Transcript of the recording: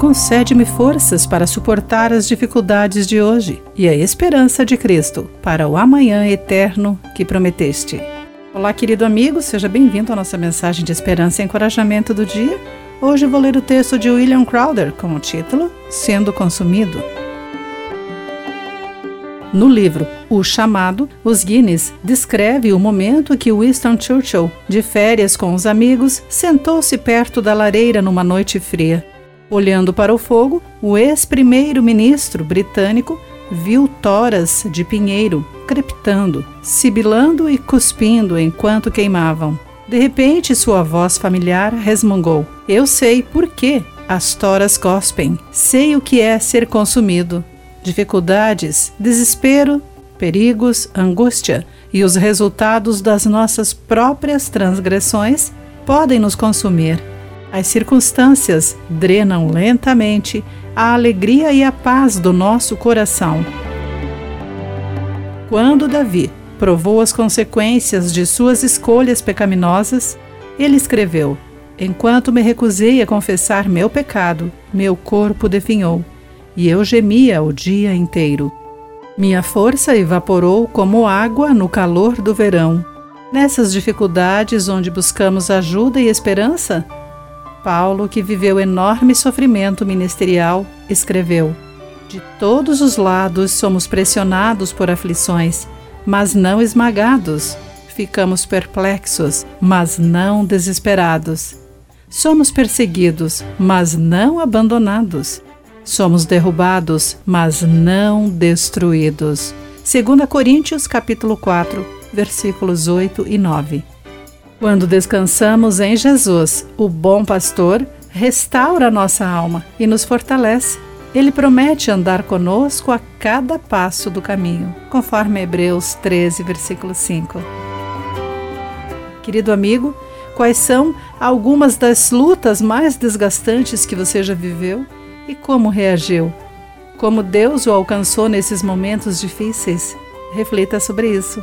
concede-me forças para suportar as dificuldades de hoje e a esperança de Cristo para o amanhã eterno que prometeste. Olá, querido amigo, seja bem-vindo à nossa mensagem de esperança e encorajamento do dia. Hoje vou ler o texto de William Crowder com o título Sendo Consumido. No livro O Chamado, os Guinness descreve o momento que Winston Churchill, de férias com os amigos, sentou-se perto da lareira numa noite fria. Olhando para o fogo, o ex-primeiro-ministro britânico viu toras de pinheiro crepitando, sibilando e cuspindo enquanto queimavam. De repente, sua voz familiar resmungou: Eu sei por que as toras cospem. Sei o que é ser consumido. Dificuldades, desespero, perigos, angústia e os resultados das nossas próprias transgressões podem nos consumir. As circunstâncias drenam lentamente a alegria e a paz do nosso coração. Quando Davi provou as consequências de suas escolhas pecaminosas, ele escreveu: Enquanto me recusei a confessar meu pecado, meu corpo definhou, e eu gemia o dia inteiro. Minha força evaporou como água no calor do verão. Nessas dificuldades onde buscamos ajuda e esperança, Paulo, que viveu enorme sofrimento ministerial, escreveu: De todos os lados somos pressionados por aflições, mas não esmagados. Ficamos perplexos, mas não desesperados. Somos perseguidos, mas não abandonados. Somos derrubados, mas não destruídos. 2 Coríntios capítulo 4, versículos 8 e 9. Quando descansamos em Jesus, o bom pastor, restaura nossa alma e nos fortalece. Ele promete andar conosco a cada passo do caminho, conforme Hebreus 13, versículo 5. Querido amigo, quais são algumas das lutas mais desgastantes que você já viveu e como reagiu? Como Deus o alcançou nesses momentos difíceis? Reflita sobre isso.